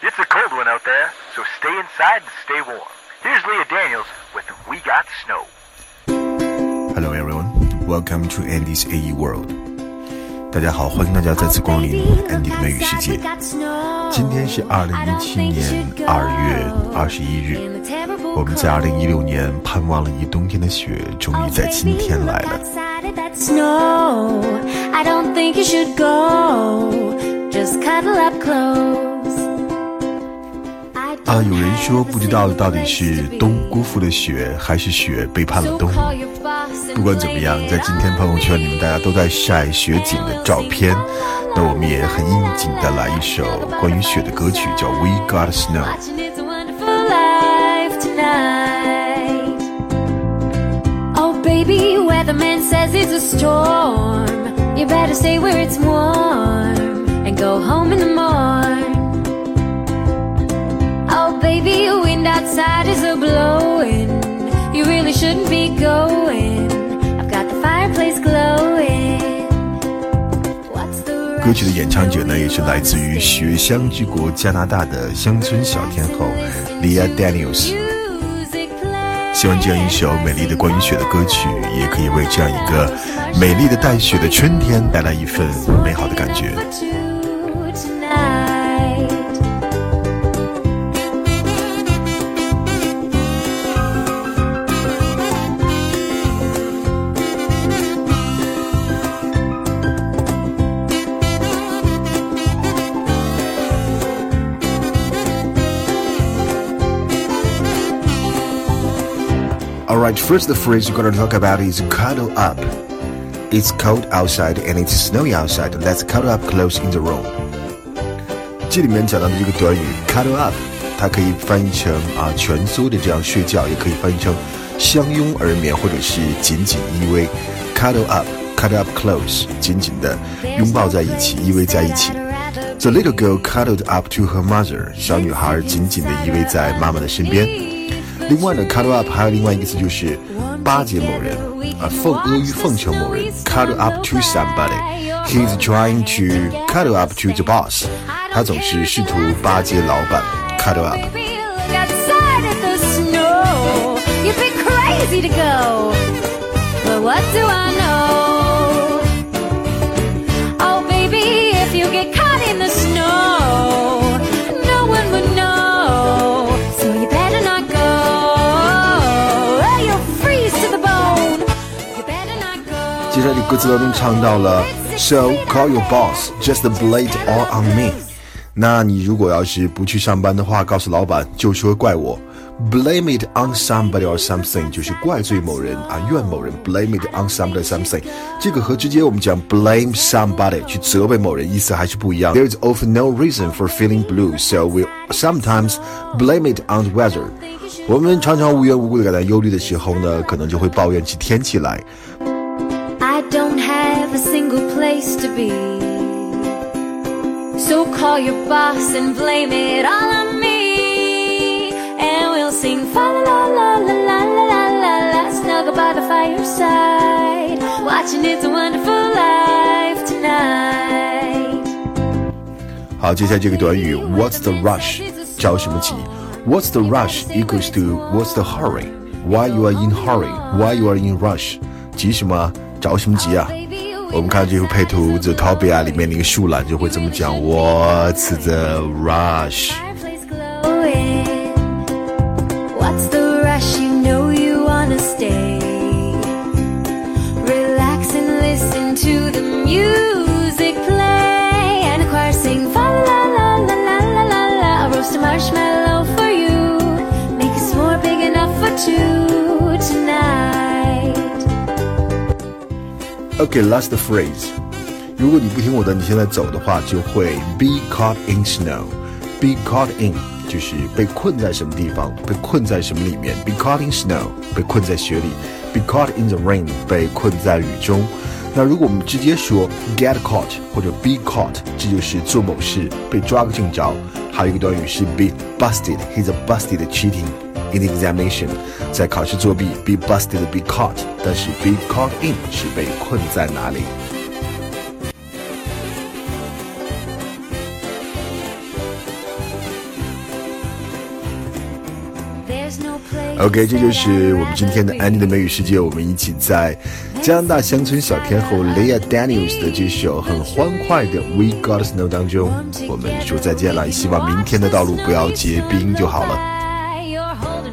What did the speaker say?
It's a cold one out there, so stay inside and stay warm. Here's Leah Daniels with We Got Snow. Hello everyone, welcome to Andy's AE World. 大家好，欢迎大家再次光临 Andy 的美语世界。今天是二零一七年二月二十一日，我们在二零一六年盼望了一冬天的雪，终于在今天来了。 啊，有人说不知道到底是冬辜负了雪，还是雪背叛了冬。不管怎么样，在今天朋友圈里面大家都在晒雪景的照片，那我们也很应景的来一首关于雪的歌曲，叫《We Got Snow》。Oh baby, weatherman says it's a storm. You better stay where it's warm and go home in the morning. Wind outside is a blowing. You really shouldn't be going. I've got the fireplace glowing. What's the 歌曲的演唱者呢，也是来自于雪乡之国加拿大的乡村小天后 Leah Daniels。music play? 希望这样一首美丽的关于雪的歌曲，也可以为这样一个美丽的带雪的春天带来一份美好的感觉。Alright, first the phrase we're gonna talk about is cuddle up. It's cold outside and it's snowy outside. Let's cuddle up close in the room. 这里面讲到的这个短语 cuddle up，它可以翻译成啊蜷缩的这样睡觉，也可以翻译成相拥而眠，或者是紧紧依偎。cuddle up，cuddle up close，紧紧的拥抱在一起，依偎在一起。The little girl cuddled up to her mother，小女孩紧紧地依偎在妈妈的身边。 另外呢，cuddle up 还有另外一个词就是巴结某人啊，奉阿谀奉承某人，cuddle up to somebody。He's trying to cuddle up to the boss。他总是试图巴结老板，cuddle up。 Baby, look outside at 歌词当中唱到了，So call your boss, just blame it all on me。那你如果要是不去上班的话，告诉老板就说怪我，blame it on somebody or something，就是怪罪某人啊，怨某人，blame it on somebody or something。这个和直接我们讲 blame somebody 去责备某人意思还是不一样。There is often no reason for feeling blue, so we sometimes blame it on the weather。我们常常无缘无故的感到忧虑的时候呢，可能就会抱怨起天气来。 I don't have a single place to be. So call your boss and blame it all on me. And we'll sing fa la la la la la la la la snuggle by the fireside, watching It's a Wonderful Life tonight. 好，接下来这个短语 What's the rush？着什么急？What's the rush equals to What's the hurry? Why you are in hurry? Why you are in rush？急什么？着什么急啊？ 我们看这幅配图《The Topia》里面那个树懒就会这么讲：What's the rush？Okay, last phrase. 如果你不听我的，你现在走的话，就会 be caught in snow. Be caught in 就是被困在什么地方，被困在什么里面。Be caught in snow，被困在雪里。Be caught in the rain，被困在雨中。那如果我们直接说 get caught 或者 be caught，这就是做某事被抓个正着。还有一个短语是 be busted. He's a busted cheating. in examination 在考试作弊 be busted be caught 但是 be caught in 是被困在哪里？Ok 这就是我们今天的安妮的美语世界我们一起在加拿大乡村小天后 leah daniels 的这首很欢快的 we got snow 当中我们说再见了希望明天的道路不要结冰就好了。